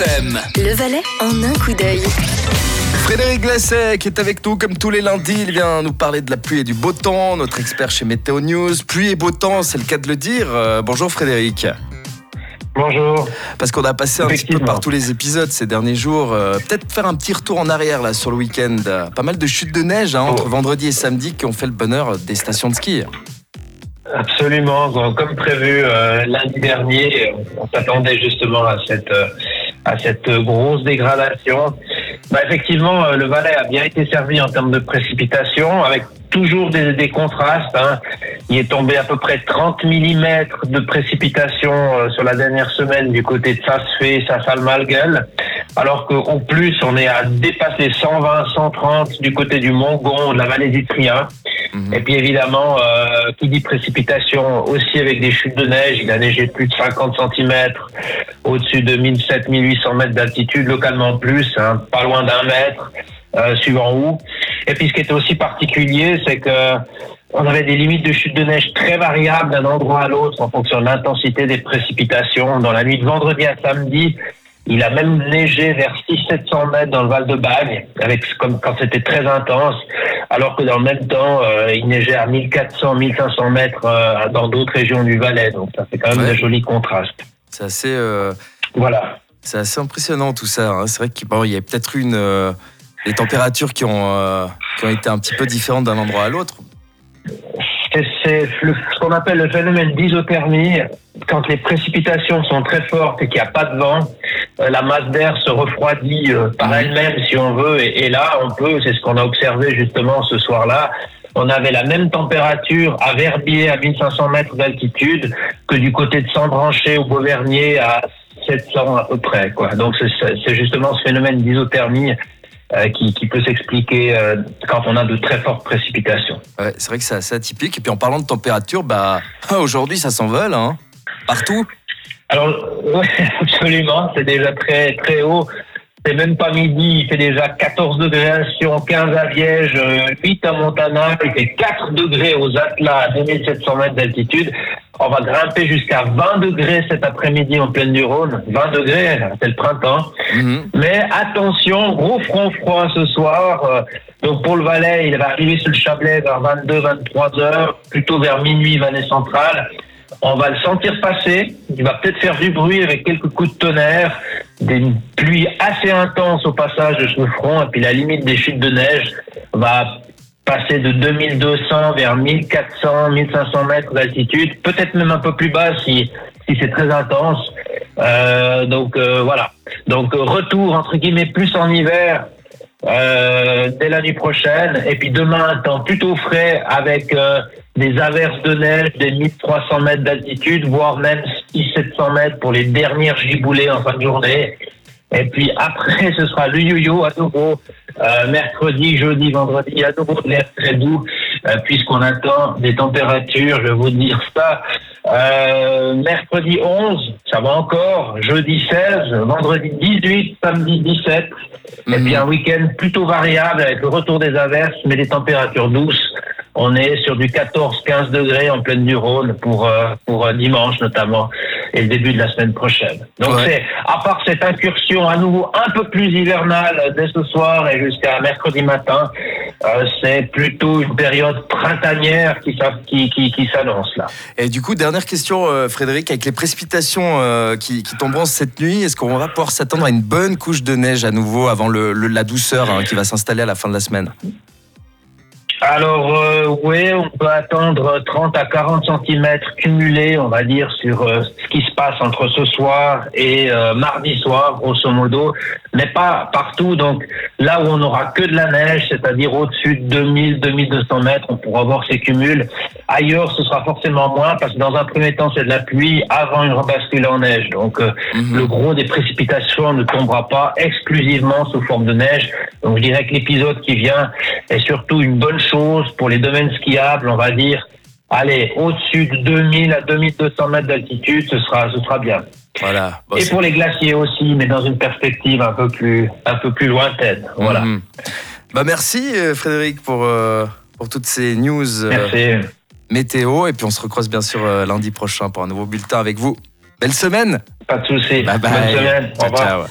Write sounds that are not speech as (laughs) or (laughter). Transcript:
FM. Le Valais en un coup d'œil. Frédéric Glacet qui est avec nous comme tous les lundis, il vient nous parler de la pluie et du beau temps, notre expert chez Météo News. Pluie et beau temps, c'est le cas de le dire. Euh, bonjour Frédéric. Bonjour. Parce qu'on a passé un petit peu par tous les épisodes ces derniers jours. euh, Peut-être faire un petit retour en arrière là sur le week-end. Pas mal de chutes de neige hein, entre Oh. vendredi et samedi qui ont fait le bonheur des stations de ski. Absolument. Comme prévu euh, lundi dernier, on s'attendait justement à cette euh, à cette grosse dégradation. Bah, effectivement, euh, le Valais a bien été servi en termes de précipitation, avec toujours des, des contrastes. hein. Il est tombé à peu près 30 mm de précipitation euh, sur la dernière semaine du côté de Sassfé, Sassal-Malguel, alors qu'au plus, on est à dépasser 120, 130 du côté du Mont-Gon, de la vallée du Mhm. Et puis évidemment, euh, qui dit précipitation aussi avec des chutes de neige, il a neigé plus de 50 cm au-dessus de 1700-1800 mètres d'altitude, localement plus, hein, pas loin d'un mètre, euh, suivant où. Et puis ce qui était aussi particulier, c'est que on avait des limites de chute de neige très variables d'un endroit à l'autre en fonction de l'intensité des précipitations. Dans la nuit de vendredi à samedi, il a même neigé vers 600-700 mètres dans le Val de Bagne, avec comme quand c'était très intense, alors que dans le même temps, euh, il neigeait à 1400-1500 mètres euh, dans d'autres régions du Valais. Donc ça fait quand même Ouais. des jolis contrastes. C'est assez, euh, Voilà. c'est assez impressionnant tout ça. hein. C'est vrai qu'il bon, y a peut-être une des températures qui ont, qui ont été un petit peu différentes d'un endroit à l'autre. C'est ce qu'on appelle le phénomène d'isothermie. Quand les précipitations sont très fortes et qu'il n'y a pas de vent, euh, la masse d'air se refroidit euh, par elle-même, si on veut. Et, là, on peut, c'est ce qu'on a observé justement ce soir-là. On avait la même température à Verbier, à 1500 mètres d'altitude, que du côté de Sandranché au Beauvernier à 700 à peu près. Quoi. Donc c'est justement ce phénomène d'isothermie euh, qui, qui peut s'expliquer euh, quand on a de très fortes précipitations. Ouais, c'est vrai que c'est assez atypique. Et puis en parlant de température, bah, (laughs) aujourd'hui ça s'envole. Hein. Partout. Alors, (laughs) ouais, absolument, c'est déjà très très haut. C'est même pas midi, il fait déjà 14 degrés à Sion, 15 à Liège, euh, 8 à Montana, il fait 4 degrés aux Atlas à 2700 mètres d'altitude. On va grimper jusqu'à 20 degrés cet après-midi en pleine du Rhône. 20 degrés, c'est le printemps. Mhm. Mais attention, gros front froid ce soir. Euh, Donc pour le Valais, il va arriver sur le Chablais vers 22-23 heures, plutôt vers minuit, Valais central. On va le sentir passer. Il va peut-être faire du bruit avec quelques coups de tonnerre, des pluies assez intenses au passage de ce front, et puis la limite des chutes de neige va passer de 2200 vers 1400, 1500 mètres d'altitude, peut-être même un peu plus bas si, si c'est très intense. Euh, donc euh, voilà. Donc euh, retour entre guillemets plus en hiver euh, dès la nuit prochaine. Et puis demain, un temps plutôt frais avec euh, des averses de neige, des 1300 mètres d'altitude, voire même 600-700 mètres pour les dernières giboulées en fin de journée. Et puis après, ce sera le yo-yo à nouveau, euh, mercredi, jeudi, vendredi, à nouveau de l'air très doux, euh, puisqu'on attend des températures, je vais vous dire ça, euh, mercredi 11, ça va encore, jeudi 16, vendredi 18, samedi 17, et Mhm. puis un week-end plutôt variable avec le retour des averses, mais des températures douces. On est sur du 14-15 degrés en pleine du Rhône pour, euh, pour euh, dimanche notamment et le début de la semaine prochaine. Donc Ouais. c'est, à part cette incursion à nouveau un peu plus hivernale dès ce soir et jusqu'à mercredi matin, euh, c'est plutôt une période printanière qui, s'a- qui, qui, qui s'annonce là. Et du coup, dernière question, euh, Frédéric, avec les précipitations euh, qui, qui tomberont cette nuit, est-ce qu'on va pouvoir s'attendre à une bonne couche de neige à nouveau avant le, le- la douceur hein, qui va s'installer à la fin de la semaine? Alors, euh, oui, on peut attendre 30 à 40 cm cumulés, on va dire, sur euh, ce qui se passe entre ce soir et euh, mardi soir, grosso modo, mais pas partout. Donc, là où on n'aura que de la neige, c'est-à-dire au-dessus de 2000, 2200 mètres, on pourra voir ces cumuls. Ailleurs, ce sera forcément moins, parce que dans un premier temps, c'est de la pluie avant une rebascule en neige. Donc, euh, Mhm. le gros des précipitations ne tombera pas exclusivement sous forme de neige. Donc je dirais que l'épisode qui vient est surtout une bonne chose pour les domaines skiables, on va dire. Allez, au-dessus de 2000 à 2200 mètres d'altitude, ce sera, ce sera bien. Voilà. Bon, Et pour les glaciers aussi, mais dans une perspective un peu plus, un peu plus lointaine. Voilà. Mhm. Bah, merci euh, Frédéric pour, euh, pour toutes ces news euh, Merci. Météo. Et puis on se recroise bien sûr euh, lundi prochain pour un nouveau bulletin avec vous. Belle semaine Pas de souci. Bye bye Bonne semaine. Au revoir. ciao.